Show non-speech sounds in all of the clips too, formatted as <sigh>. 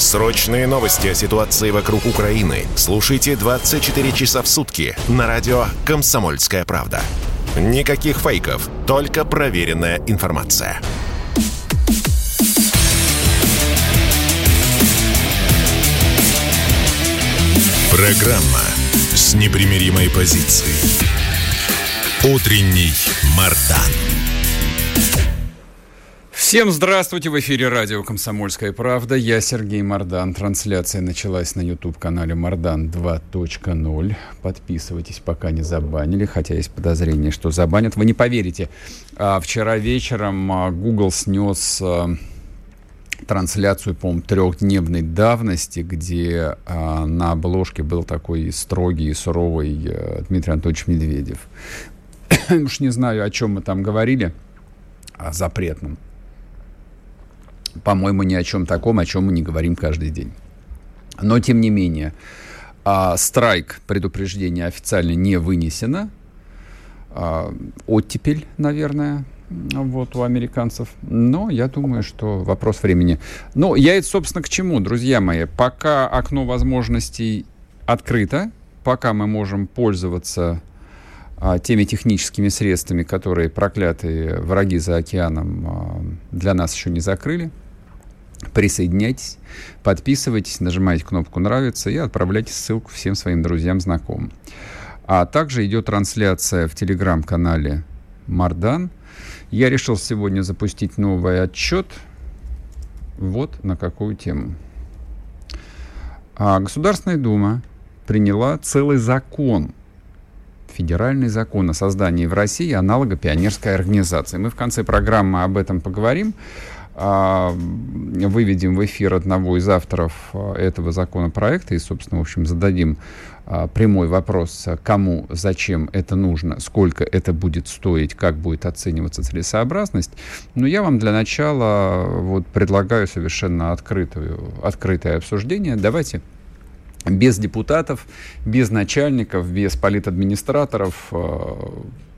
Срочные новости о ситуации вокруг Украины слушайте 24 часа в сутки на радио «Комсомольская правда». Никаких фейков, только проверенная информация. Программа с непримиримой позицией. Утренний Мардан. Всем здравствуйте! В эфире радио «Комсомольская правда». Я Сергей Мардан. Трансляция началась на YouTube-канале «Мардан 2.0». Подписывайтесь, пока не забанили, хотя есть подозрение, что забанят. Вы не поверите, а вчера вечером а, Google снес а, трансляцию, по-моему, трехдневной давности, где на обложке был такой строгий и суровый а, Дмитрий Анатольевич Медведев. <coughs> Уж не знаю, о чем мы там говорили, о запретном. По-моему, ни о чем таком, о чем мы не говорим каждый день. Но, тем не менее, а, страйк предупреждения официально не вынесено. А, оттепель, наверное, вот, у американцев. Но я думаю, что вопрос времени. Ну, я это, собственно, к чему, друзья мои? Пока окно возможностей открыто, пока мы можем пользоваться теми техническими средствами, которые проклятые враги за океаном а, для нас еще не закрыли, присоединяйтесь, подписывайтесь, нажимайте кнопку «Нравится» и отправляйте ссылку всем своим друзьям, знакомым. А также идет трансляция в телеграм-канале «Мардан», я решил сегодня запустить новый отчет. Вот на какую тему. А Государственная Дума приняла целый закон, федеральный закон о создании в России аналога пионерской организации. Мы в конце программы об этом поговорим. А, выведем в эфир одного из авторов а, этого законопроекта и, собственно, в общем, зададим а, прямой вопрос, кому, зачем это нужно, сколько это будет стоить, как будет оцениваться целесообразность. Но я вам для начала вот предлагаю совершенно открытую, открытое обсуждение. Давайте без депутатов, без начальников, без политадминистраторов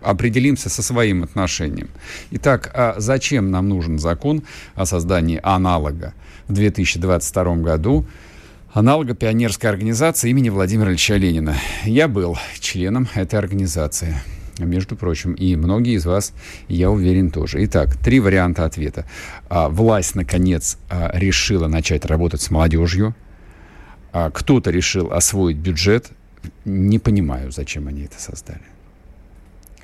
определимся со своим отношением. Итак, а зачем нам нужен закон о создании аналога в 2022 году? Аналога пионерской организации имени Владимира Ильича Ленина. Я был членом этой организации между прочим, и многие из вас, я уверен, тоже. Итак, три варианта ответа. А, власть, наконец, а, решила начать работать с молодежью. А, кто-то решил освоить бюджет. Не понимаю, зачем они это создали.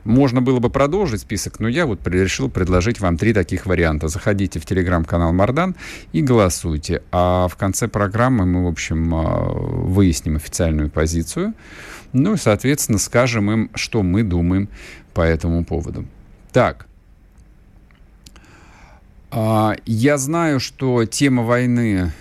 Можно было бы продолжить список, но я вот решил предложить вам три таких варианта. Заходите в телеграм-канал Мардан и голосуйте. А в конце программы мы, в общем, а, выясним официальную позицию. Ну и, соответственно, скажем им, что мы думаем по этому поводу. Так. А, я знаю, что тема войны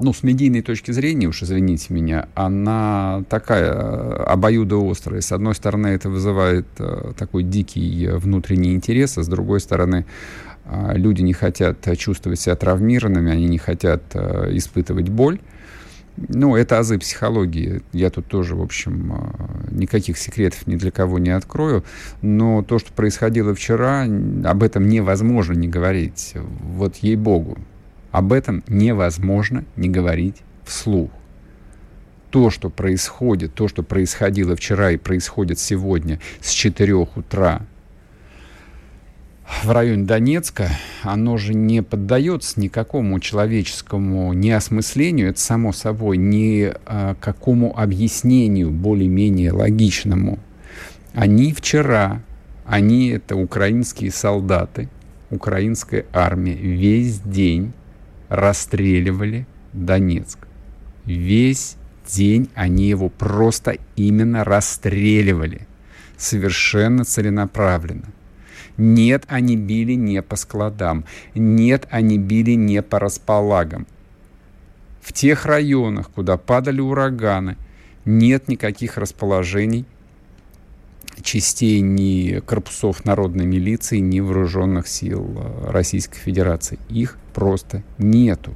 ну, с медийной точки зрения, уж извините меня, она такая э, обоюдоострая. С одной стороны, это вызывает э, такой дикий внутренний интерес, а с другой стороны, э, люди не хотят чувствовать себя травмированными, они не хотят э, испытывать боль. Ну, это азы психологии. Я тут тоже, в общем, э, никаких секретов ни для кого не открою. Но то, что происходило вчера, об этом невозможно не говорить. Вот ей-богу. Об этом невозможно не говорить вслух. То, что происходит, то, что происходило вчера и происходит сегодня с 4 утра в районе Донецка, оно же не поддается никакому человеческому неосмыслению, это само собой, ни а, какому объяснению более-менее логичному. Они вчера Они это украинские солдаты, украинская армия. Весь день расстреливали Донецк. Весь день они его просто именно расстреливали. Совершенно целенаправленно. Нет, они били не по складам. Нет, они били не по располагам. В тех районах, куда падали ураганы, нет никаких расположений частей ни корпусов народной милиции, ни вооруженных сил э, Российской Федерации. Их просто нету.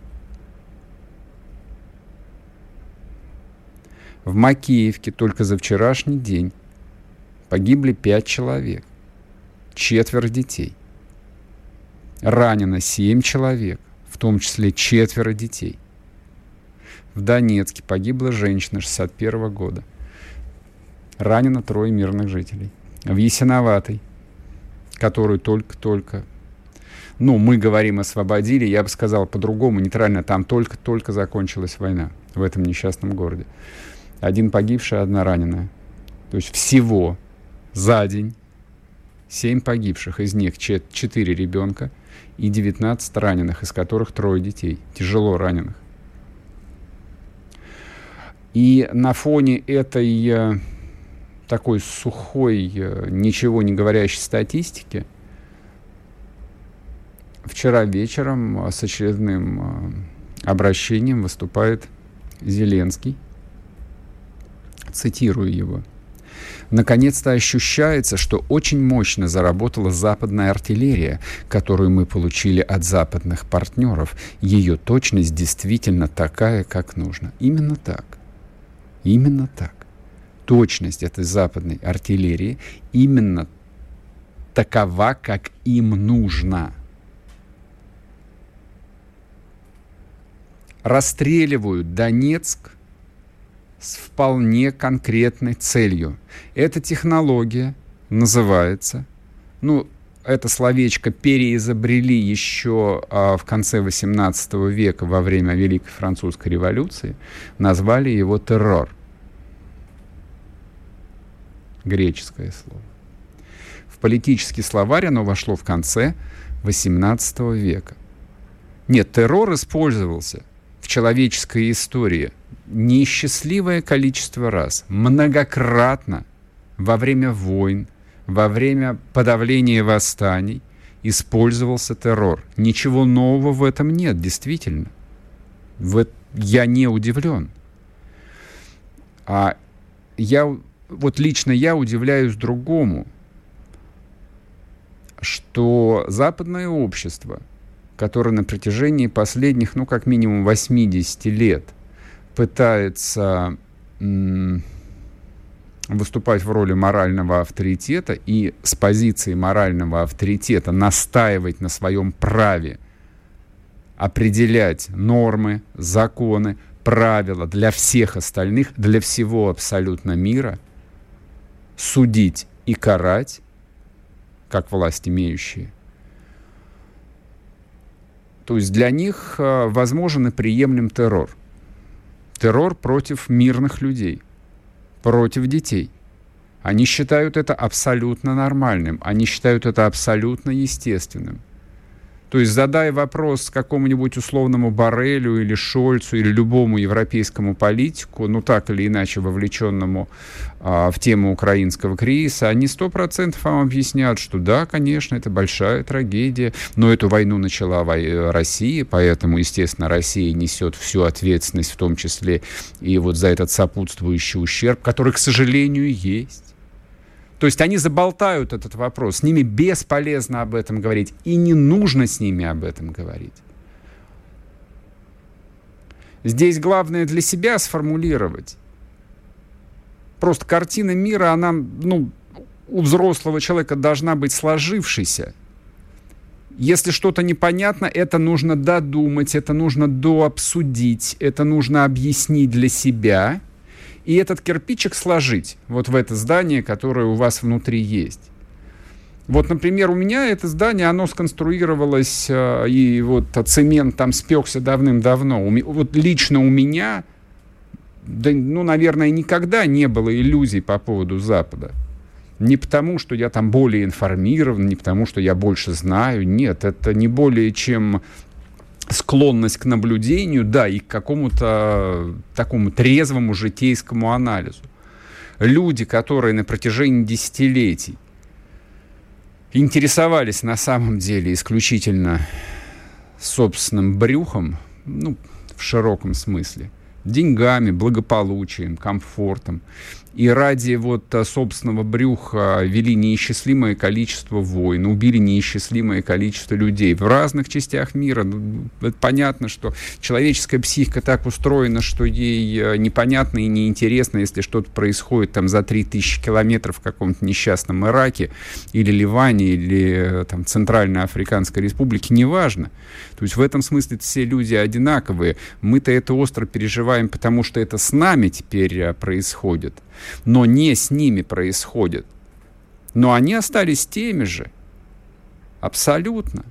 В Макеевке только за вчерашний день погибли пять человек, четверо детей. Ранено семь человек, в том числе четверо детей. В Донецке погибла женщина 61 года. Ранено трое мирных жителей. В Ясиноватой, которую только-только ну, мы говорим освободили, я бы сказал по-другому, нейтрально, там только-только закончилась война в этом несчастном городе. Один погибший, одна раненая. То есть всего за день 7 погибших, из них 4 ребенка и 19 раненых, из которых трое детей, тяжело раненых. И на фоне этой э, такой сухой, э, ничего не говорящей статистики, вчера вечером с очередным э, обращением выступает Зеленский, цитирую его. Наконец-то ощущается, что очень мощно заработала западная артиллерия, которую мы получили от западных партнеров. Ее точность действительно такая, как нужно. Именно так. Именно так. Точность этой западной артиллерии именно такова, как им нужно. Расстреливают Донецк – с вполне конкретной целью. Эта технология называется, ну, это словечко переизобрели еще а, в конце XVIII века во время Великой Французской революции, назвали его террор. Греческое слово. В политический словарь оно вошло в конце XVIII века. Нет, террор использовался в человеческой истории неисчислимое количество раз, многократно во время войн, во время подавления восстаний использовался террор. Ничего нового в этом нет, действительно. В, я не удивлен. А я, вот лично я удивляюсь другому, что западное общество – который на протяжении последних, ну, как минимум 80 лет пытается выступать в роли морального авторитета и с позиции морального авторитета настаивать на своем праве определять нормы, законы, правила для всех остальных, для всего абсолютно мира, судить и карать, как власть имеющие – то есть для них э, возможен и приемлем террор. Террор против мирных людей, против детей. Они считают это абсолютно нормальным, они считают это абсолютно естественным. То есть задая вопрос какому-нибудь условному Барелю или Шольцу или любому европейскому политику, ну так или иначе вовлеченному а, в тему украинского кризиса, они сто процентов вам объяснят, что да, конечно, это большая трагедия, но эту войну начала Россия, поэтому, естественно, Россия несет всю ответственность, в том числе и вот за этот сопутствующий ущерб, который, к сожалению, есть. То есть они заболтают этот вопрос, с ними бесполезно об этом говорить, и не нужно с ними об этом говорить. Здесь главное для себя сформулировать. Просто картина мира, она, ну, у взрослого человека должна быть сложившейся. Если что-то непонятно, это нужно додумать, это нужно дообсудить, это нужно объяснить для себя – и этот кирпичик сложить вот в это здание, которое у вас внутри есть. Вот, например, у меня это здание, оно сконструировалось, э, и вот цемент там спекся давным-давно. Вот лично у меня, да, ну, наверное, никогда не было иллюзий по поводу Запада. Не потому, что я там более информирован, не потому, что я больше знаю. Нет, это не более чем склонность к наблюдению, да, и к какому-то такому трезвому житейскому анализу. Люди, которые на протяжении десятилетий интересовались на самом деле исключительно собственным брюхом, ну, в широком смысле, деньгами, благополучием, комфортом, и ради вот э, собственного брюха вели неисчислимое количество войн, убили неисчислимое количество людей в разных частях мира. Ну, это понятно, что человеческая психика так устроена, что ей э, непонятно и неинтересно, если что-то происходит там за 3000 километров в каком-то несчастном Ираке или Ливане или э, там Центральной Африканской Республике, неважно. То есть в этом смысле все люди одинаковые. Мы-то это остро переживаем, потому что это с нами теперь происходит но не с ними происходит. Но они остались теми же. Абсолютно.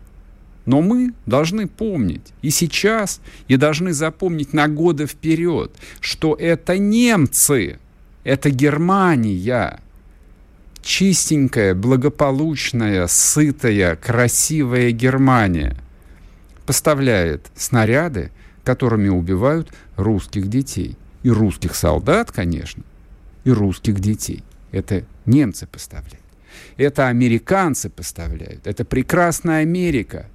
Но мы должны помнить и сейчас, и должны запомнить на годы вперед, что это немцы, это Германия, чистенькая, благополучная, сытая, красивая Германия поставляет снаряды, которыми убивают русских детей. И русских солдат, конечно, и русских детей. Это немцы поставляют. Это американцы поставляют. Это прекрасная Америка.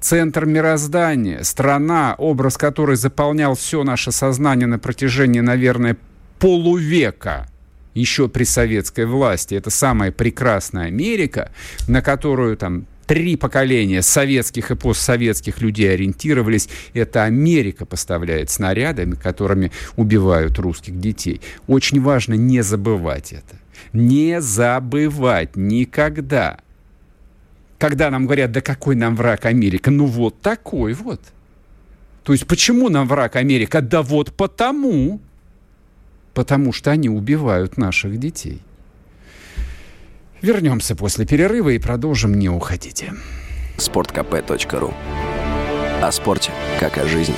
Центр мироздания, страна, образ которой заполнял все наше сознание на протяжении, наверное, полувека еще при советской власти. Это самая прекрасная Америка, на которую там три поколения советских и постсоветских людей ориентировались. Это Америка поставляет снарядами, которыми убивают русских детей. Очень важно не забывать это. Не забывать никогда. Когда нам говорят, да какой нам враг Америка? Ну вот такой вот. То есть почему нам враг Америка? Да вот потому. Потому что они убивают наших детей. Вернемся после перерыва и продолжим «Не уходите». sportkp.ru О спорте, как о жизни.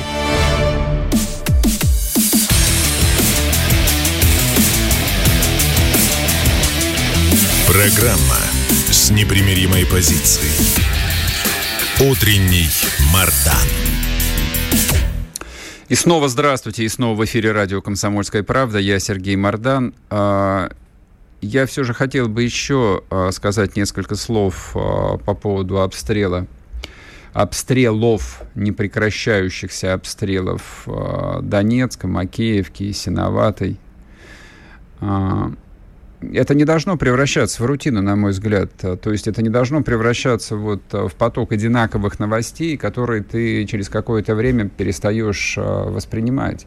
Программа с непримиримой позицией. Утренний Мардан. И снова здравствуйте, и снова в эфире радио «Комсомольская правда». Я Сергей Мардан. А, я все же хотел бы еще э, сказать несколько слов э, по поводу обстрела обстрелов, непрекращающихся обстрелов э, Донецка, Макеевки и Синоватой. Это не должно превращаться в рутину, на мой взгляд. То есть это не должно превращаться вот в поток одинаковых новостей, которые ты через какое-то время перестаешь воспринимать.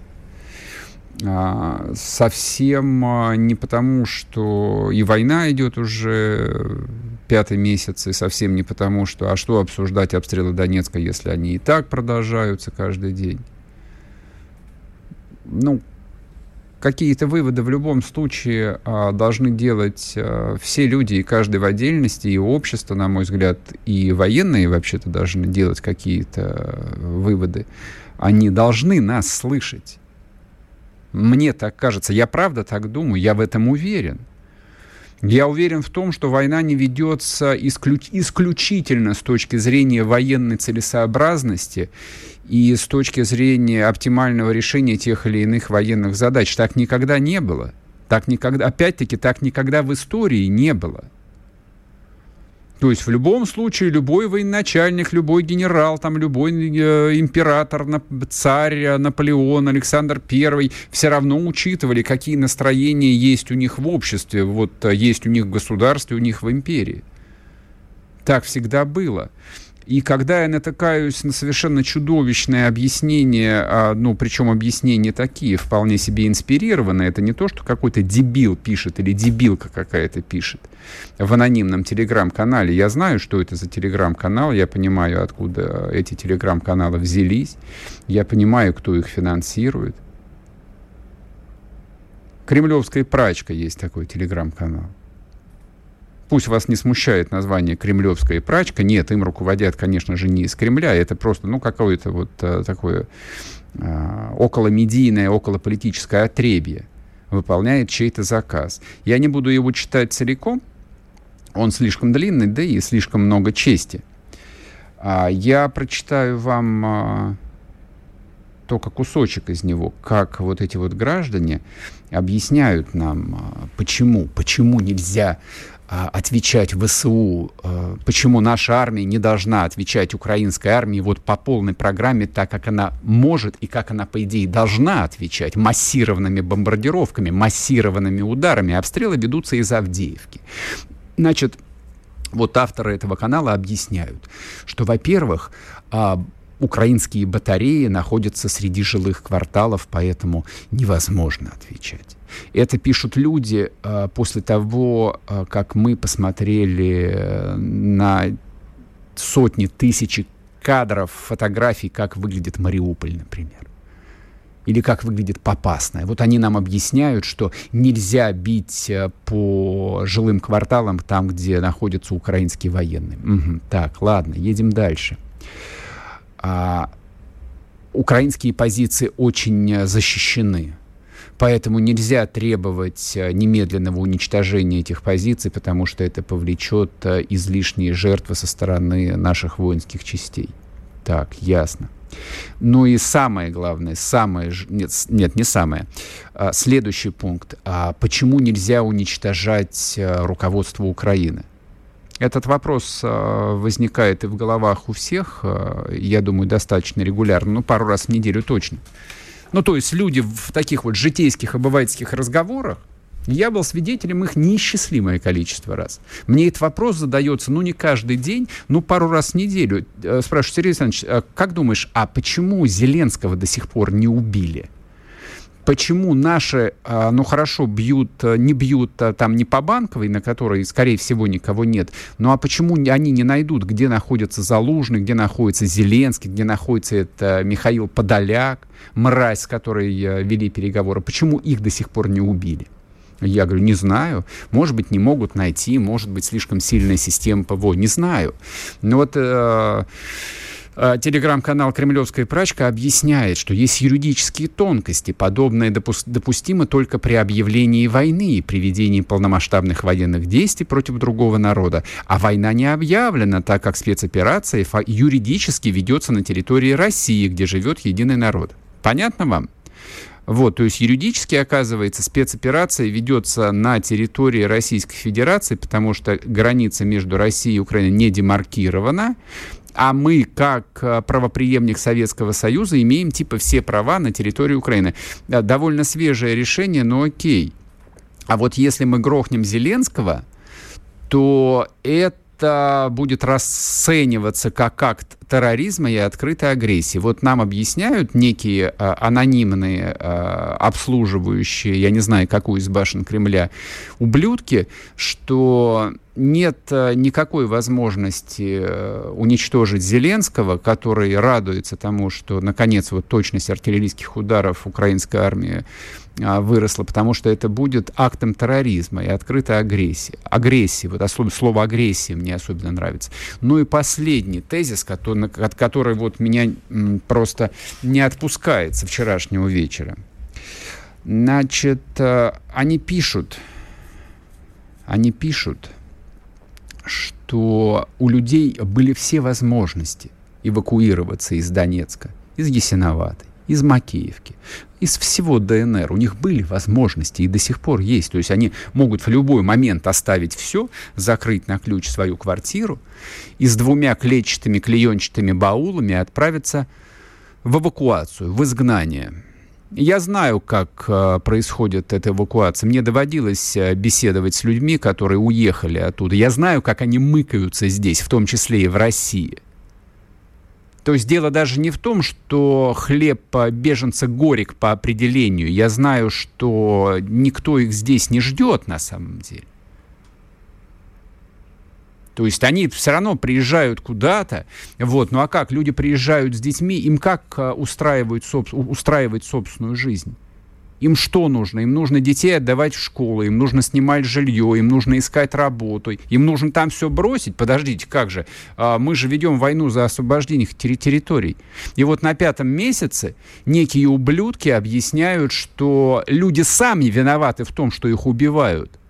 А, совсем а, не потому, что и война идет уже пятый месяц, и совсем не потому, что а что обсуждать обстрелы Донецка, если они и так продолжаются каждый день. Ну, какие-то выводы в любом случае а, должны делать а, все люди, и каждый в отдельности, и общество, на мой взгляд, и военные вообще-то должны делать какие-то выводы. Они должны нас слышать. Мне так кажется. Я правда так думаю, я в этом уверен. Я уверен в том, что война не ведется исключ исключительно с точки зрения военной целесообразности и с точки зрения оптимального решения тех или иных военных задач. Так никогда не было. Так никогда, опять-таки, так никогда в истории не было. То есть в любом случае любой военачальник, любой генерал, там, любой э, император, царь, э, Наполеон, Александр I все равно учитывали, какие настроения есть у них в обществе, вот э, есть у них в государстве, у них в империи. Так всегда было. И когда я натыкаюсь на совершенно чудовищное объяснение, а, ну, причем объяснения такие, вполне себе инспирированные, это не то, что какой-то дебил пишет или дебилка какая-то пишет в анонимном телеграм-канале. Я знаю, что это за телеграм-канал, я понимаю, откуда эти телеграм-каналы взялись, я понимаю, кто их финансирует. Кремлевская прачка есть такой телеграм-канал. Пусть вас не смущает название «Кремлевская прачка». Нет, им руководят, конечно же, не из Кремля. Это просто, ну, какое-то вот а, такое а, околомедийное, околополитическое отребье. выполняет чей-то заказ. Я не буду его читать целиком, он слишком длинный, да и слишком много чести. А я прочитаю вам а, только кусочек из него, как вот эти вот граждане объясняют нам, почему, почему нельзя отвечать ВСУ, а, почему наша армия не должна отвечать украинской армии вот по полной программе, так как она может и как она, по идее, должна отвечать массированными бомбардировками, массированными ударами. Обстрелы ведутся из Авдеевки. Значит, вот авторы этого канала объясняют, что, во-первых, а, украинские батареи находятся среди жилых кварталов, поэтому невозможно отвечать. Это пишут люди э, после того, э, как мы посмотрели э, на сотни, тысячи кадров, фотографий, как выглядит Мариуполь, например. Или как выглядит Попасная. Вот они нам объясняют, что нельзя бить по жилым кварталам там, где находятся украинские военные. Угу. Так, ладно, едем дальше. А, украинские позиции очень защищены Поэтому нельзя требовать э, немедленного уничтожения этих позиций, потому что это повлечет э, излишние жертвы со стороны наших воинских частей. Так, ясно. Ну и самое главное, самое, нет, нет, не самое, а, следующий пункт. А почему нельзя уничтожать э, руководство Украины? Этот вопрос возникает и в головах у всех, я думаю, достаточно регулярно, ну, пару раз в неделю точно. Ну, то есть люди в таких вот житейских, обывательских разговорах, я был свидетелем их неисчислимое количество раз. Мне этот вопрос задается, ну, не каждый день, ну, пару раз в неделю. Э, спрашиваю, Сергей Александрович, а как думаешь, а почему Зеленского до сих пор не убили? Почему наши, а, ну хорошо, бьют, э, не бьют а, там не по банковой, на которой, скорее всего, никого нет, ну а почему они не найдут, где находится Залужный, где находится Зеленский, где находится это Михаил Подоляк, мразь, с которой вели переговоры, почему их до сих пор не убили? Я говорю, не знаю. Может быть, не могут найти, может быть, слишком сильная система ПВО, не знаю. Но вот... Э, Э, телеграм-канал «Кремлевская прачка» объясняет, что есть юридические тонкости. Подобное допу- допустимо только при объявлении войны и при ведении полномасштабных военных действий против другого народа. А война не объявлена, так как спецоперация юридически ведется на территории России, где живет единый народ. Понятно вам? Вот, то есть юридически, оказывается, спецоперация ведется на территории Российской Федерации, потому что граница между Россией и Украиной не демаркирована, а мы, как э, правоприемник Советского Союза, имеем типа все права на территории Украины. Э, довольно свежее решение, но окей. А вот если мы грохнем Зеленского, то это будет расцениваться как акт терроризма и открытой агрессии. Вот нам объясняют некие э, анонимные, э, обслуживающие, я не знаю, какую из башен Кремля, ублюдки, что нет э, никакой возможности э, уничтожить Зеленского, который радуется тому, что, наконец, вот точность артиллерийских ударов украинской армии а, выросла, потому что это будет актом терроризма и открытой агрессии. Агрессии, вот особенно слово агрессия мне особенно нравится. Ну и последний тезис, который, который вот меня просто не отпускает со вчерашнего вечера. Значит, э, они пишут, они пишут, что у людей были все возможности эвакуироваться из Донецка, из Ясиноватой, из Макеевки, из всего ДНР. У них были возможности и до сих пор есть. То есть они могут в любой момент оставить все, закрыть на ключ свою квартиру и с двумя клетчатыми клеенчатыми баулами отправиться в эвакуацию, в изгнание. Я знаю, как э, происходит эта эвакуация. Мне доводилось э, беседовать с людьми, которые уехали оттуда. Я знаю, как они мыкаются здесь, в том числе и в России. То есть дело даже не в том, что хлеб беженца горек по определению. Я знаю, что никто их здесь не ждет на самом деле. То есть они все равно приезжают куда-то. Вот. Ну а как? Люди приезжают с детьми, им как э, устраивают, устраивать собственную жизнь? Им что нужно? Им нужно детей отдавать в школу, им нужно снимать жилье, им нужно искать работу, им нужно там все бросить. Подождите, как же? А, мы же ведем войну за освобождение территорий. И вот на пятом месяце некие ублюдки объясняют, что люди сами виноваты в том, что их убивают.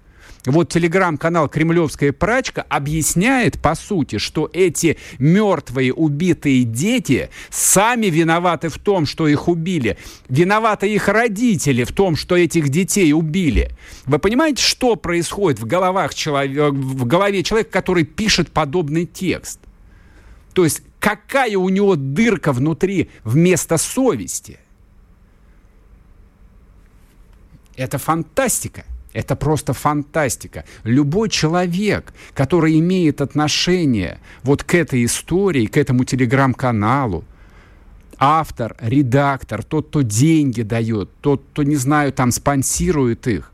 Вот телеграм-канал «Кремлевская прачка» объясняет, по сути, что эти мертвые убитые дети сами виноваты в том, что их убили. Виноваты их родители в том, что этих детей убили. Вы понимаете, что происходит в, головах человек, в голове человека, который пишет подобный текст? То есть какая у него дырка внутри вместо совести? Это фантастика. Это просто фантастика. Любой человек, который имеет отношение вот к этой истории, к этому телеграм-каналу, автор, редактор, тот, кто деньги дает, тот, кто, не знаю, там спонсирует их,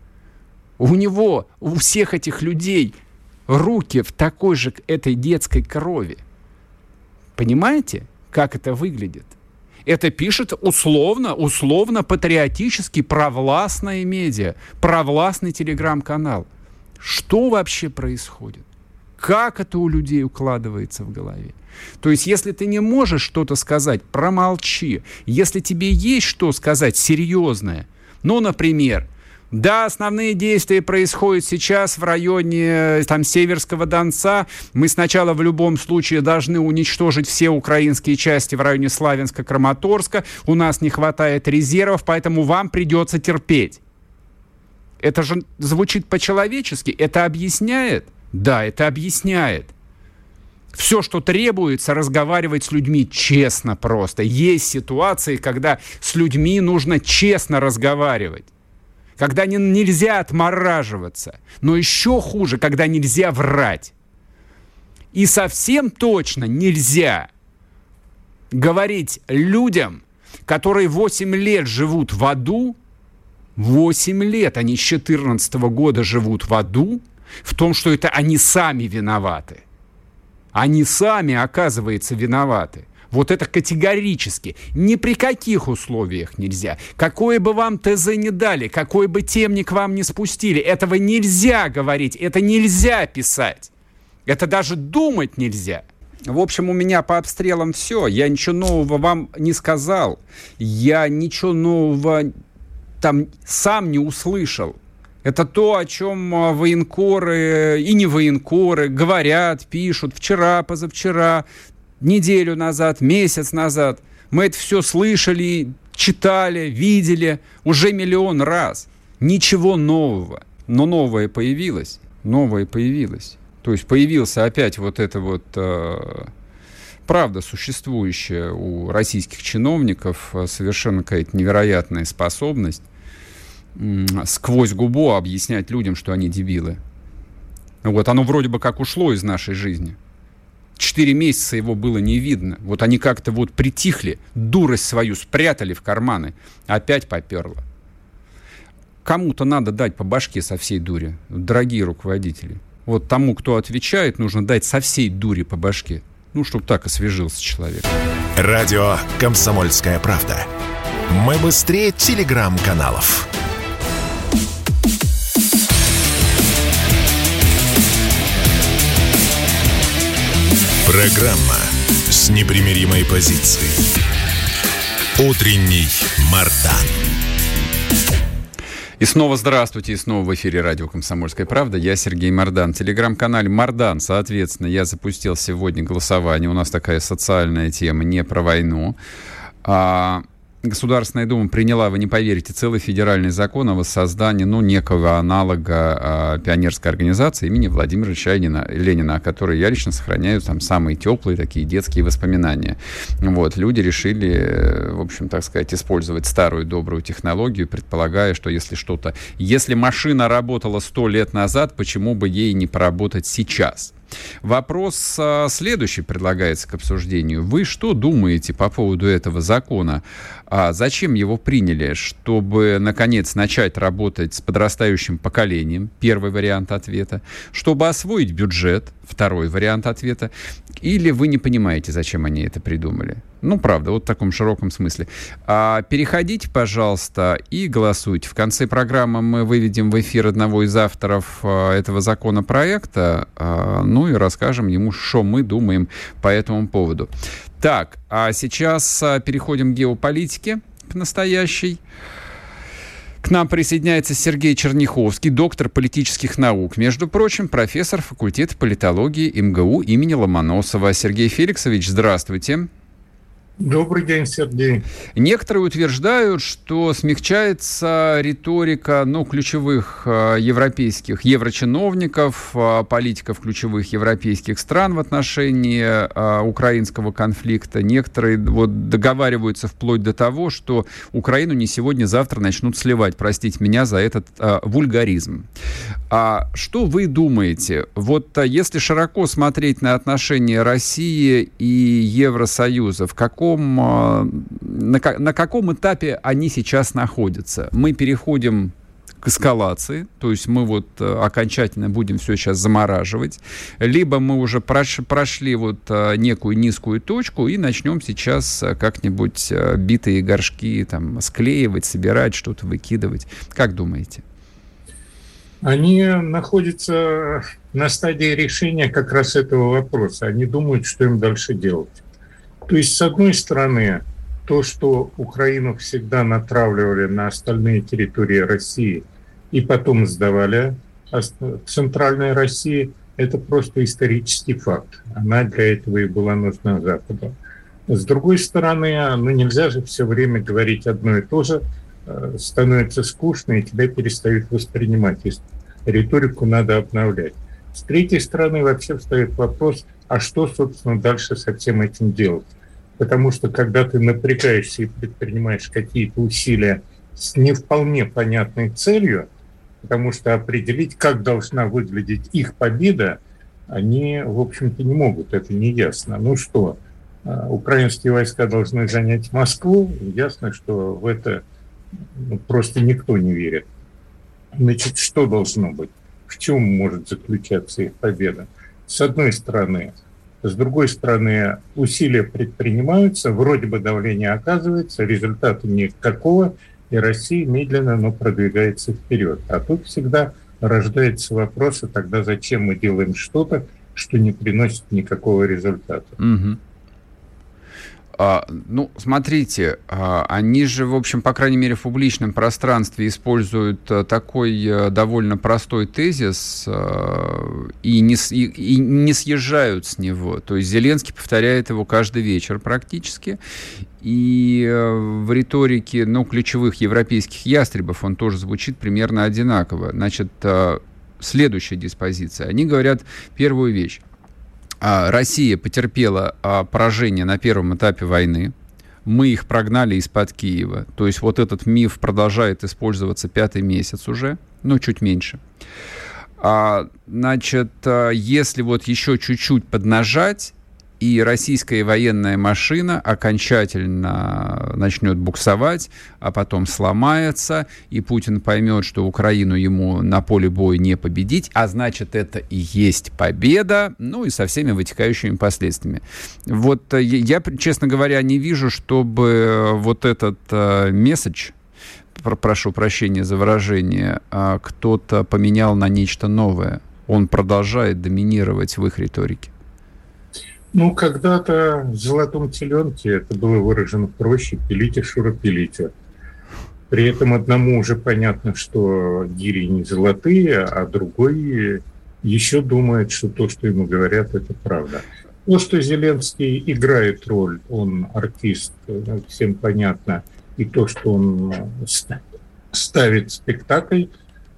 у него, у всех этих людей руки в такой же этой детской крови. Понимаете, как это выглядит? Это пишет условно, условно патриотический провластная медиа, провластный телеграм-канал. Что вообще происходит? Как это у людей укладывается в голове? То есть, если ты не можешь что-то сказать, промолчи. Если тебе есть что сказать серьезное, ну, например, да, основные действия происходят сейчас в районе э, там, Северского Донца. Мы сначала в любом случае должны уничтожить все украинские части в районе Славянска-Краматорска. У нас не хватает резервов, поэтому вам придется терпеть. Это же звучит по-человечески. Это объясняет? Да, это объясняет. Все, что требуется, разговаривать с людьми честно просто. Есть ситуации, когда с людьми нужно честно разговаривать когда не, нельзя отмораживаться, но еще хуже, когда нельзя врать. И совсем точно нельзя говорить людям, которые 8 лет живут в аду, 8 лет они с 14 года живут в аду, в том, что это они сами виноваты. Они сами, оказывается, виноваты. Вот это категорически. Ни при каких условиях нельзя. Какое бы вам ТЗ не дали, какой бы темник вам не спустили, этого нельзя говорить, это нельзя писать. Это даже думать нельзя. В общем, у меня по обстрелам все. Я ничего нового вам не сказал. Я ничего нового там сам не услышал. Это то, о чем а, военкоры и не военкоры говорят, пишут вчера, позавчера, неделю назад, месяц назад. Мы это все слышали, читали, видели уже миллион раз. Ничего нового. Но новое появилось. Новое появилось. То есть появился опять вот это вот э, правда существующая у российских чиновников э, совершенно какая-то невероятная способность сквозь губу объяснять людям, что они дебилы. Вот оно вроде бы как ушло из нашей жизни. Четыре месяца его было не видно. Вот они как-то вот притихли, дурость свою спрятали в карманы. Опять поперло. Кому-то надо дать по башке со всей дури, дорогие руководители. Вот тому, кто отвечает, нужно дать со всей дури по башке. Ну, чтобы так освежился человек. Радио «Комсомольская правда». Мы быстрее телеграм-каналов. Программа с непримиримой позицией. Утренний Мардан. И снова здравствуйте, и снова в эфире радио «Комсомольская правда». Я Сергей Мардан. В телеграм-канале Мардан, соответственно, я запустил сегодня голосование. У нас такая социальная тема, не про войну. А, Государственная Дума приняла, вы не поверите, целый федеральный закон о воссоздании ну, некого аналога э, пионерской организации имени Владимира Ильича Ленина, Ленина, о которой я лично сохраняю там самые теплые такие детские воспоминания. Вот, люди решили, э, в общем, так сказать, использовать старую добрую технологию, предполагая, что если что-то... Если машина работала сто лет назад, почему бы ей не поработать сейчас? Вопрос а, следующий предлагается к обсуждению. Вы что думаете по поводу этого закона? А зачем его приняли? Чтобы, наконец, начать работать с подрастающим поколением? Первый вариант ответа. Чтобы освоить бюджет? Второй вариант ответа. Или вы не понимаете, зачем они это придумали? Ну, правда, вот в таком широком смысле. А, переходите, пожалуйста, и голосуйте. В конце программы мы выведем в эфир одного из авторов а, этого законопроекта, а, ну и расскажем ему, что мы думаем по этому поводу. Так, а сейчас а, переходим к геополитике, к настоящей. К нам присоединяется Сергей Черняховский, доктор политических наук. Между прочим, профессор факультета политологии МГУ имени Ломоносова. Сергей Феликсович, здравствуйте. Добрый день, Сергей. Некоторые утверждают, что смягчается риторика ну, ключевых э, европейских еврочиновников, э, политиков ключевых европейских стран в отношении э, украинского конфликта. Некоторые вот, договариваются вплоть до того, что Украину не сегодня-завтра начнут сливать. Простите меня за этот э, вульгаризм. А что вы думаете? Вот если широко смотреть на отношения России и Евросоюза, в каком каком, а, на, на каком этапе они сейчас находятся. Мы переходим к эскалации, то есть мы вот э, окончательно будем все сейчас замораживать, либо мы уже прош, прошли вот э, некую низкую точку и начнем сейчас э, как-нибудь битые горшки там склеивать, собирать, что-то выкидывать. Как думаете? Они находятся на стадии решения как раз этого вопроса. Они думают, что им дальше делать. То есть, с одной стороны, то, что Украину всегда натравливали на остальные территории России и потом сдавали центральной России, это просто исторический факт. Она для этого и была нужна Западу. С другой стороны, ну нельзя же все время говорить одно и то же, э, становится скучно, и тебя перестают воспринимать. Риторику надо обновлять. С третьей стороны, вообще встает вопрос, а что, собственно, дальше со всем этим делать? потому что когда ты напрягаешься и предпринимаешь какие-то усилия с не вполне понятной целью, потому что определить, как должна выглядеть их победа, они, в общем-то, не могут, это не ясно. Ну что, а, украинские войска должны занять Москву, ясно, что в это ну, просто никто не верит. Значит, что должно быть? В чем может заключаться их победа? С одной стороны, с другой стороны, усилия предпринимаются, вроде бы давление оказывается, результата никакого, и Россия медленно, но продвигается вперед. А тут всегда рождается вопрос, а тогда зачем мы делаем что-то, что не приносит никакого результата. Угу. А, ну, смотрите, а, они же, в общем, по крайней мере, в публичном пространстве используют а, такой а, довольно простой тезис а, и, не, и, и не съезжают с него. То есть Зеленский повторяет его каждый вечер практически. И в риторике ну, ключевых европейских ястребов он тоже звучит примерно одинаково. Значит, следующая диспозиция. Они говорят первую вещь. А, Россия потерпела а, поражение на первом этапе войны. Мы их прогнали из-под Киева. То есть вот этот миф продолжает использоваться пятый месяц уже, ну, чуть меньше. А, значит, если вот еще чуть-чуть поднажать, и российская военная машина окончательно начнет буксовать, а потом сломается, и Путин поймет, что Украину ему на поле боя не победить, а значит, это и есть победа, ну и со всеми вытекающими последствиями. Вот э, я, честно говоря, не вижу, чтобы вот этот э, месседж, прошу прощения за выражение, а, кто-то поменял на нечто новое. Он продолжает доминировать в их риторике. Ну, когда-то в «Золотом теленке» это было выражено проще «пилите, Шура, пилите». При этом одному уже понятно, что гири не золотые, а другой еще думает, что то, что ему говорят, это правда. То, что Зеленский играет роль, он артист, всем понятно, и то, что он ставит спектакль –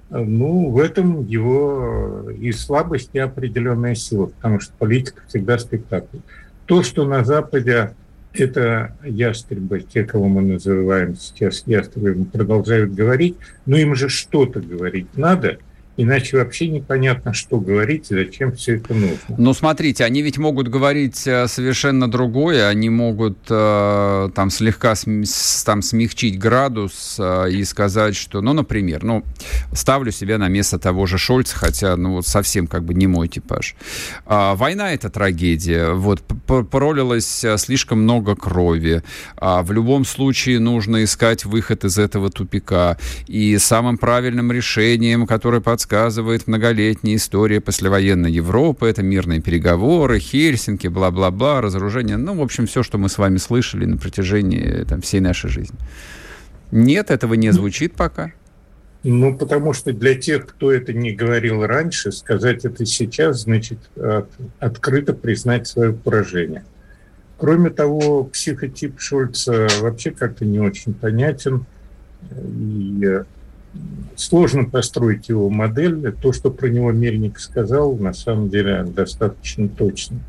ну, в этом его и слабость, и определенная сила, потому что политика всегда спектакль. То, что на Западе это ястребы, те, кого мы называем сейчас ястребами, продолжают говорить, но им же что-то говорить надо, Иначе вообще непонятно, что говорить и зачем все это нужно. Но смотрите, они ведь могут говорить э, совершенно другое. Они могут э, там слегка см, там, смягчить градус э, и сказать, что, ну, например, ну, ставлю себя на место того же Шольца, хотя, ну, вот совсем как бы не мой типаж. Э, война — это трагедия. Вот, пролилось э, слишком много крови. А в любом случае нужно искать выход из этого тупика. И самым правильным решением, которое подсказывает рассказывает многолетняя история послевоенной Европы. Это мирные переговоры, Хельсинки, бла-бла-бла, разоружение. Ну, в общем, все, что мы с вами слышали на протяжении там, всей нашей жизни. Нет, этого не звучит пока. Ну, потому что для тех, кто это не говорил раньше, сказать это сейчас значит от, открыто признать свое поражение. Кроме того, психотип Шульца вообще как-то не очень понятен. И сложно построить его модель. То, что про него Мельник сказал, на самом деле достаточно точно.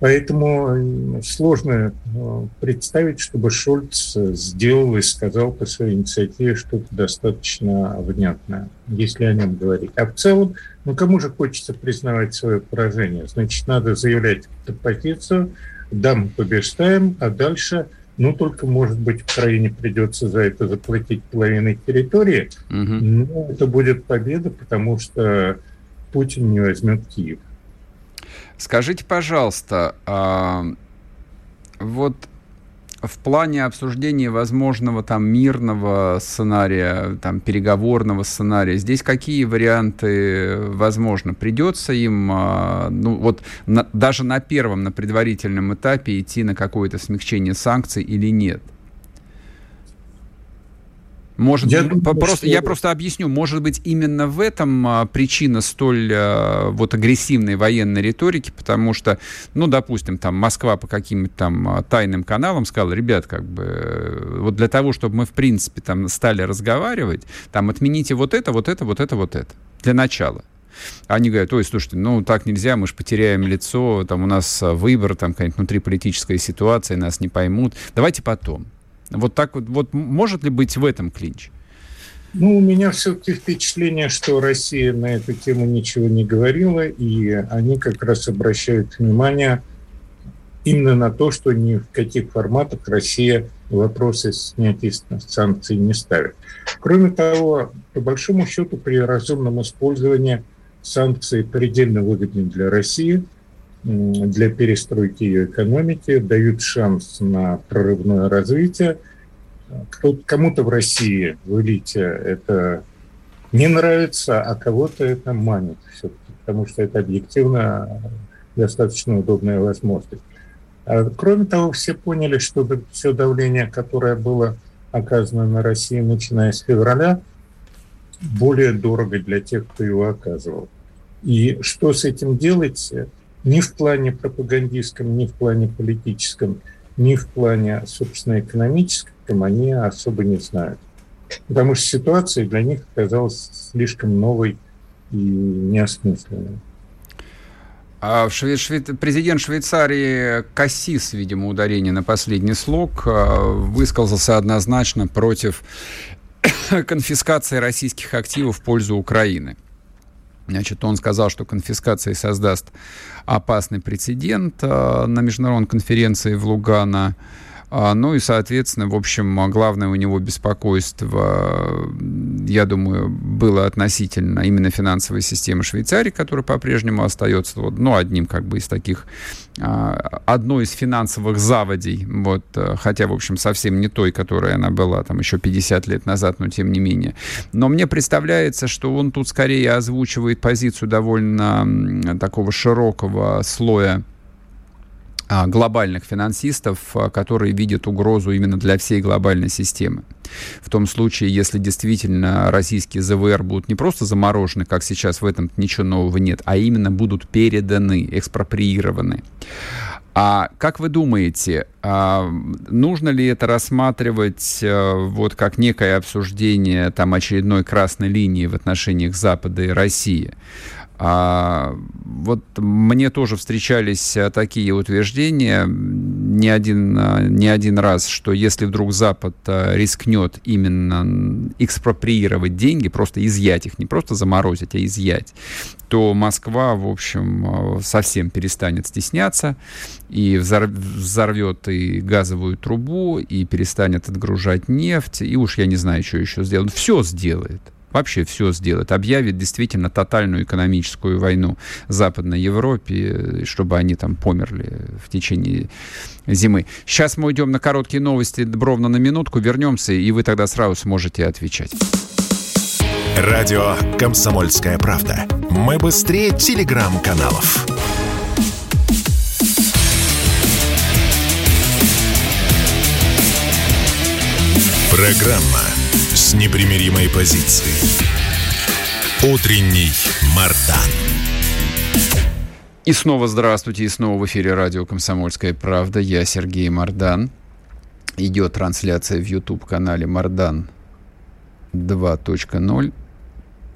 Поэтому сложно э, представить, чтобы Шольц сделал и сказал по своей инициативе что-то достаточно внятное, если о нем говорить. А в целом, ну кому же хочется признавать свое поражение? Значит, надо заявлять эту позицию, да, мы побеждаем, а дальше – ну, только, может быть, Украине придется за это заплатить половиной территории. Угу. Но это будет победа, потому что Путин не возьмет Киев. Скажите, пожалуйста, а, вот в плане обсуждения возможного там мирного сценария, там переговорного сценария, здесь какие варианты возможно? Придется им, а, ну вот на, даже на первом, на предварительном этапе идти на какое-то смягчение санкций или нет? Может, я, думаю, просто, что... я просто объясню, может быть, именно в этом а, причина столь а, вот агрессивной военной риторики, потому что, ну, допустим, там Москва по каким-то там а, тайным каналам сказала, ребят, как бы, вот для того, чтобы мы, в принципе, там стали разговаривать, там отмените вот это, вот это, вот это, вот это, для начала. Они говорят, ой, слушайте, ну так нельзя, мы же потеряем лицо, там у нас выбор, там какая-нибудь внутриполитическая ситуация, нас не поймут. Давайте потом. Вот так вот, вот может ли быть в этом клинч? Ну, у меня все-таки впечатление, что Россия на эту тему ничего не говорила, и они как раз обращают внимание именно на то, что ни в каких форматах Россия вопросы снятия санкций не ставит. Кроме того, по большому счету, при разумном использовании санкций предельно выгодны для России – для перестройки ее экономики, дают шанс на прорывное развитие. Кому-то в России, в элите, это не нравится, а кого-то это манит потому что это объективно достаточно удобная возможность. А, кроме того, все поняли, что все давление, которое было оказано на Россию, начиная с февраля, более дорого для тех, кто его оказывал. И что с этим делать? Ни в плане пропагандистском, ни в плане политическом, ни в плане, собственно, экономическом они особо не знают. Потому что ситуация для них оказалась слишком новой и неосмысленной. А шве- шве- президент Швейцарии Кассис, видимо, ударение на последний слог, а, высказался однозначно против <coughs> конфискации российских активов в пользу Украины. Значит, он сказал, что конфискация создаст опасный прецедент э, на международной конференции в Лугано. А, ну и, соответственно, в общем, главное у него беспокойство, я думаю, было относительно именно финансовой системы Швейцарии, которая по-прежнему остается, вот, ну, одним как бы из таких, а, одной из финансовых заводей, вот, э, хотя, в общем, совсем не той, которая она была там еще 50 лет назад, но тем не менее. Но мне представляется, что он тут скорее озвучивает позицию довольно такого широкого слоя глобальных финансистов, а, которые видят угрозу именно для всей глобальной системы. В том случае, если действительно российские ЗВР будут не просто заморожены, как сейчас в этом ничего нового нет, а именно будут переданы, экспроприированы. А как вы думаете, а, нужно ли это рассматривать вот как некое обсуждение там очередной красной линии в отношениях Запада и России? А, вот мне тоже встречались э, такие утверждения. не один, не один раз, что если вдруг Запад рискнет именно экспроприировать деньги, просто изъять их, не просто заморозить, а изъять, то Москва, в общем, совсем перестанет стесняться и взорвет и газовую трубу, и перестанет отгружать нефть, и уж я не знаю, что еще сделает. Все сделает вообще все сделает, объявит действительно тотальную экономическую войну Западной Европе, чтобы они там померли в течение зимы. Сейчас мы уйдем на короткие новости, ровно на минутку, вернемся, и вы тогда сразу сможете отвечать. Радио «Комсомольская правда». Мы быстрее телеграм-каналов. Программа с непримиримой позицией. Утренний Мардан. И снова здравствуйте, и снова в эфире радио «Комсомольская правда». Я Сергей Мардан. Идет трансляция в YouTube-канале «Мардан 2.0».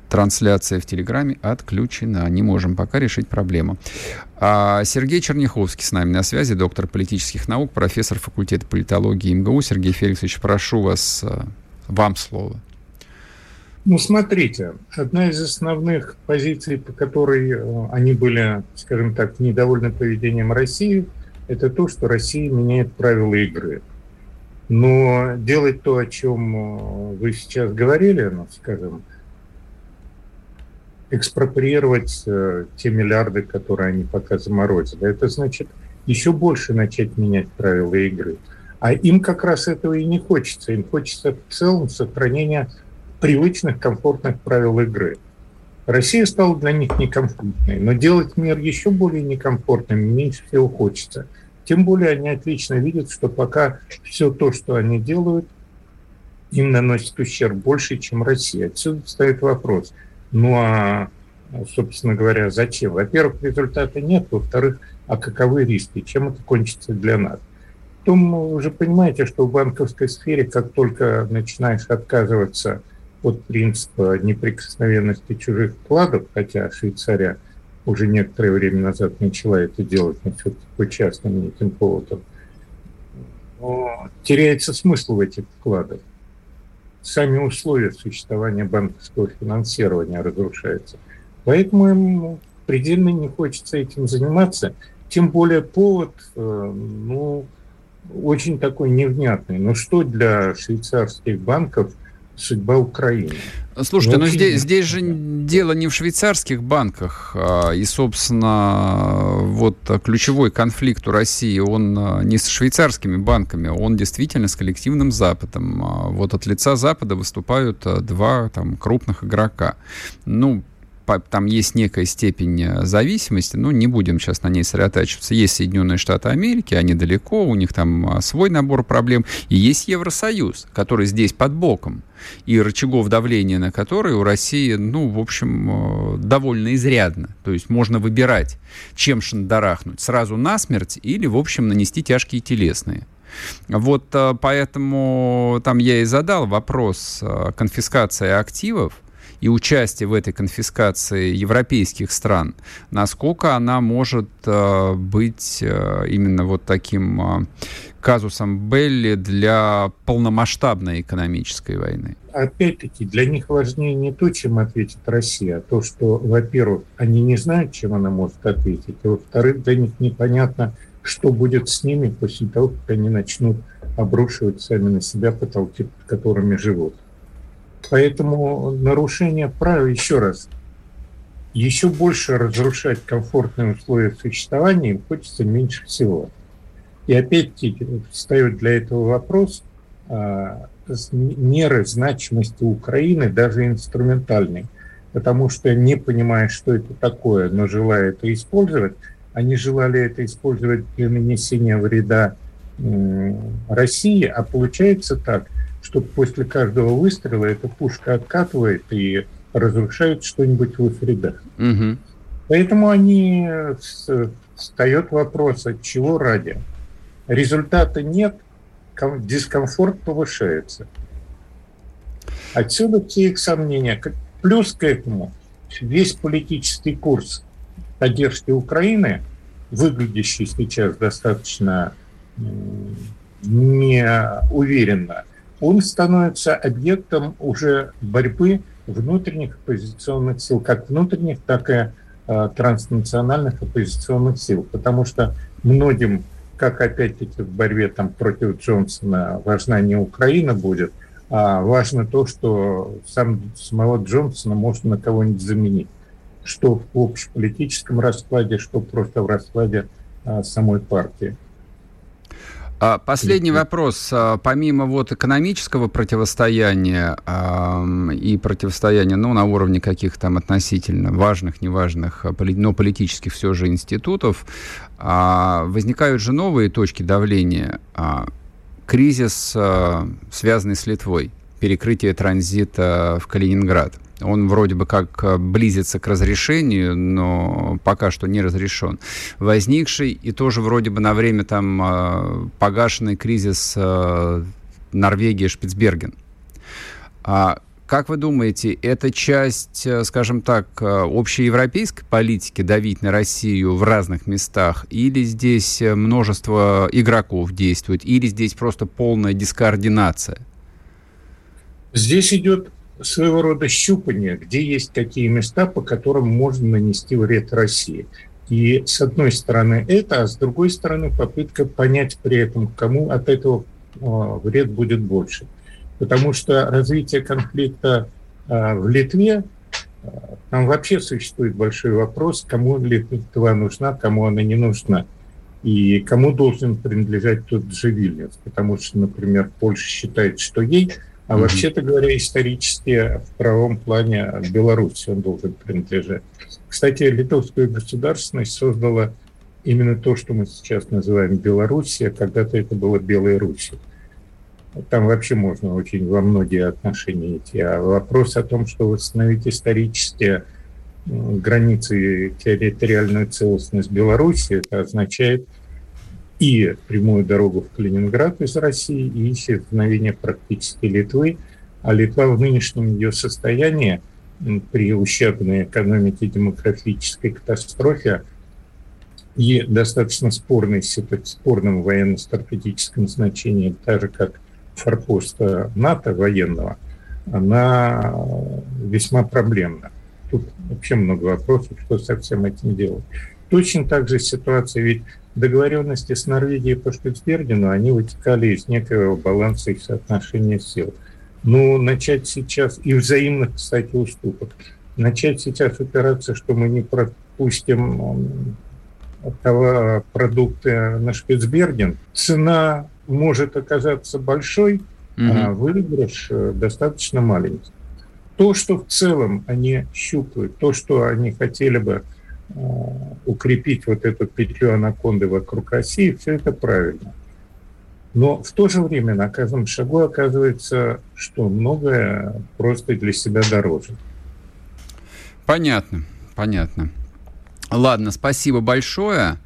Трансляция в Телеграме отключена. Не можем пока решить проблему. А Сергей Черняховский с нами на связи, доктор политических наук, профессор факультета политологии МГУ. Сергей Феликсович, прошу вас, э, вам слово. Ну, смотрите, одна из основных позиций, по которой э, они были, скажем так, недовольны поведением России, это то, что Россия меняет правила игры. Но делать то, о чем э, вы сейчас говорили, ну, скажем, экспроприировать э, те миллиарды, которые они пока заморозили. Это значит еще больше начать менять правила игры. А им как раз этого и не хочется. Им хочется в целом сохранения привычных, комфортных правил игры. Россия стала для них некомфортной, но делать мир еще более некомфортным меньше всего хочется. Тем более они отлично видят, что пока все то, что они делают, им наносит ущерб больше, чем Россия. Отсюда стоит вопрос – ну а, собственно говоря, зачем? Во-первых, результата нет. Во-вторых, а каковы риски? Чем это кончится для нас? Потом вы уже понимаете, что в банковской сфере, как только начинаешь отказываться от принципа неприкосновенности чужих вкладов, хотя Швейцария уже некоторое время назад начала это делать, но все-таки по частным этим поводам, теряется смысл в этих вкладах сами условия существования банковского финансирования разрушаются. Поэтому им предельно не хочется этим заниматься. Тем более повод, э, ну, очень такой невнятный. Но что для швейцарских банков – судьба Украины. Слушайте, но здесь, здесь же дело не в швейцарских банках. А, и, собственно, вот ключевой конфликт у России, он а, не с швейцарскими банками, он действительно с коллективным Западом. А, вот от лица Запада выступают два там, крупных игрока. Ну, там есть некая степень э, зависимости, но не будем сейчас на ней сосредотачиваться. Есть Соединенные Штаты Америки, они далеко, у них там свой набор проблем. И есть Евросоюз, который здесь под боком и рычагов давления на которые у России, ну, в общем, э, довольно изрядно. То есть можно выбирать, чем шандарахнуть. Сразу насмерть или, в общем, нанести тяжкие телесные. Вот э, поэтому там я и задал вопрос конфискации активов, и участие в этой конфискации европейских стран, насколько она может э, быть э, именно вот таким э, казусом Белли для полномасштабной экономической войны? Опять-таки, для них важнее не то, чем ответит Россия, а то, что, во-первых, они не знают, чем она может ответить, а во-вторых, для них непонятно, что будет с ними после того, как они начнут обрушивать сами на себя потолки, под которыми живут. Поэтому нарушение правил, еще раз, еще больше разрушать комфортные условия существования им хочется меньше всего. И опять-таки встает для этого вопрос а, меры значимости Украины, даже инструментальной. Потому что не понимая, что это такое, но желая это использовать, они желали это использовать для нанесения вреда России, а получается так – что после каждого выстрела эта пушка откатывает и разрушает что-нибудь в их рядах. Угу. Поэтому они встает вопрос, от чего ради. Результата нет, дискомфорт повышается. Отсюда все их сомнения. Плюс к этому весь политический курс поддержки Украины, выглядящий сейчас достаточно не уверенно, он становится объектом уже борьбы внутренних оппозиционных сил, как внутренних, так и э, транснациональных оппозиционных сил, потому что многим, как опять-таки в борьбе там, против Джонсона, важна не Украина будет, а важно то, что сам, самого Джонсона можно на кого-нибудь заменить, что в общеполитическом раскладе, что просто в раскладе а, самой партии. А, последний вопрос. А, помимо вот экономического противостояния э, и противостояния ну, на уровне каких-то там относительно важных, неважных, а, но политических все же институтов, э, возникают же новые точки давления. Э, кризис, связанный с Литвой, перекрытие транзита в Калининград – он вроде бы как э, близится к разрешению, но пока что не разрешен. Возникший и тоже вроде бы на время там э, погашенный кризис э, Норвегии Шпицберген. А как вы думаете, это часть, скажем так, общеевропейской политики давить на Россию в разных местах, или здесь множество игроков действует, или здесь просто полная дискоординация? Здесь идет своего рода щупание, где есть какие места, по которым можно нанести вред России. И с одной стороны это, а с другой стороны попытка понять при этом, кому от этого а, вред будет больше. Потому что развитие конфликта а, в Литве, а, там вообще существует большой вопрос, кому Литва нужна, кому она не нужна. И кому должен принадлежать тот же Вильнюс. Потому что, например, Польша считает, что ей а mm-hmm. вообще-то говоря, исторически в правом плане Беларуси он должен принадлежать. Кстати, литовская государственность создала именно то, что мы сейчас называем Белоруссия, когда-то это было Белая Русь. Там вообще можно очень во многие отношения идти. А вопрос о том, что восстановить исторические границы территориальную целостность Беларуси, это означает и прямую дорогу в Калининград из России, и исчезновение практически Литвы. А Литва в нынешнем ее состоянии при ущербной экономике демографической катастрофе и достаточно спорной, спорном военно-стратегическом значении, так же как форпост НАТО военного, она весьма проблемна. Тут вообще много вопросов, что со всем этим делать. Точно так же ситуация, ведь договоренности с Норвегией по Шпицбергену, они вытекали из некого баланса и соотношения сил. Ну, начать сейчас, и взаимных, кстати, уступок, начать сейчас упираться, что мы не пропустим продукты на Шпицберген, цена может оказаться большой, угу. а выигрыш э, достаточно маленький. То, что в целом они щупают, то, что они хотели бы Э, укрепить вот эту петлю анаконды вокруг России, все это правильно. Но в то же время на каждом шагу оказывается, что многое просто для себя дороже. Понятно, понятно. Ладно, спасибо большое.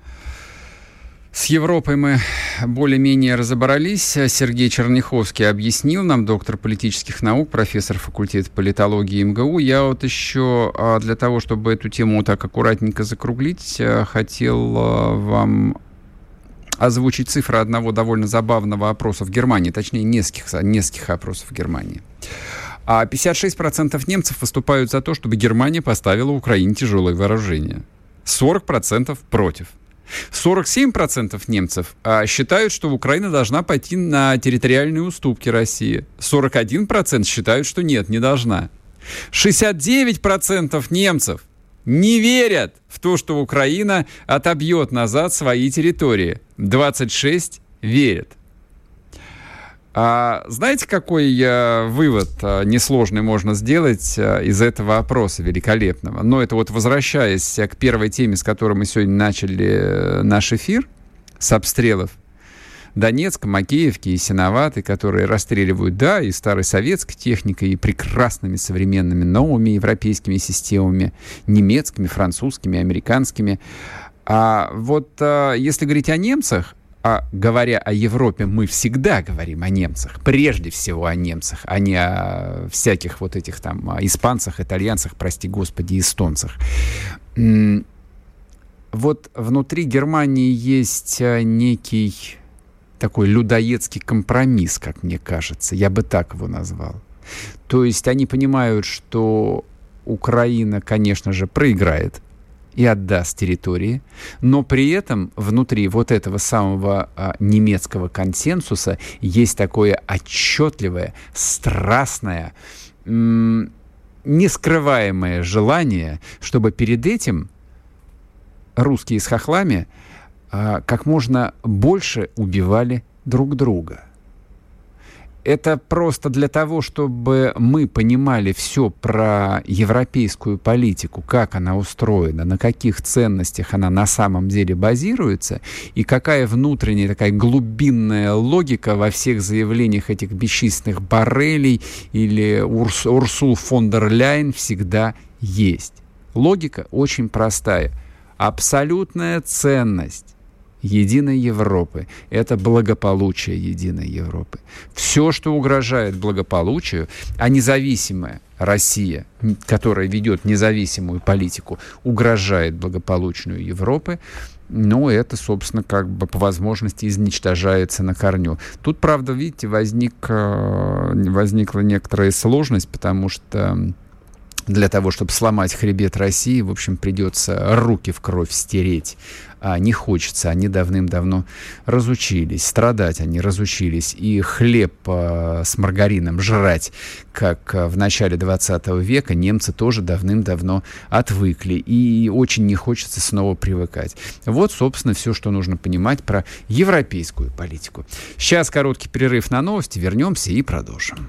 С Европой мы более-менее разобрались. Сергей Черняховский объяснил нам, доктор политических наук, профессор факультета политологии МГУ. Я вот еще а, для того, чтобы эту тему так аккуратненько закруглить, а, хотел а, вам озвучить цифры одного довольно забавного опроса в Германии, точнее, нескольких, нескольких опросов в Германии. А 56% немцев выступают за то, чтобы Германия поставила Украине тяжелое вооружение. 40% против. 47% немцев а, считают, что Украина должна пойти на территориальные уступки России. 41% считают, что нет, не должна. 69% немцев не верят в то, что Украина отобьет назад свои территории. 26 верят. А знаете, какой э, вывод э, несложный можно сделать э, из этого опроса великолепного? Но это вот возвращаясь к первой теме, с которой мы сегодня начали наш эфир, с обстрелов Донецка, Макеевки и Синоваты, которые расстреливают, да, и старой советской техникой, и прекрасными современными новыми европейскими системами, немецкими, французскими, американскими. А вот а, если говорить о немцах, а говоря о Европе, мы всегда говорим о немцах, прежде всего о немцах, а не о всяких вот этих там испанцах, итальянцах, прости господи, эстонцах. Вот внутри Германии есть э, некий такой людоедский компромисс, как мне кажется. Я бы так его назвал. То есть они понимают, что Украина, конечно же, проиграет и отдаст территории, но при этом внутри вот этого самого а, немецкого консенсуса есть такое отчетливое, страстное, нескрываемое желание, чтобы перед этим русские с хохлами а, как можно больше убивали друг друга – это просто для того, чтобы мы понимали все про европейскую политику, как она устроена, на каких ценностях она на самом деле базируется, и какая внутренняя такая глубинная логика во всех заявлениях этих бесчисленных Барелей или Урс, Урсул фон дер Ляйн всегда есть. Логика очень простая. Абсолютная ценность единой Европы. Это благополучие единой Европы. Все, что угрожает благополучию, а независимая Россия, которая ведет независимую политику, угрожает благополучную Европы, но это, собственно, как бы по возможности изничтожается на корню. Тут, правда, видите, возник, э, возникла некоторая сложность, потому что для того, чтобы сломать хребет России, в общем, придется руки в кровь стереть. А не хочется, они давным-давно разучились. Страдать они разучились. И хлеб э, с маргарином жрать, как э, в начале 20 века, немцы тоже давным-давно отвыкли. И очень не хочется снова привыкать. Вот, собственно, все, что нужно понимать про европейскую политику. Сейчас короткий перерыв на новости. Вернемся и продолжим.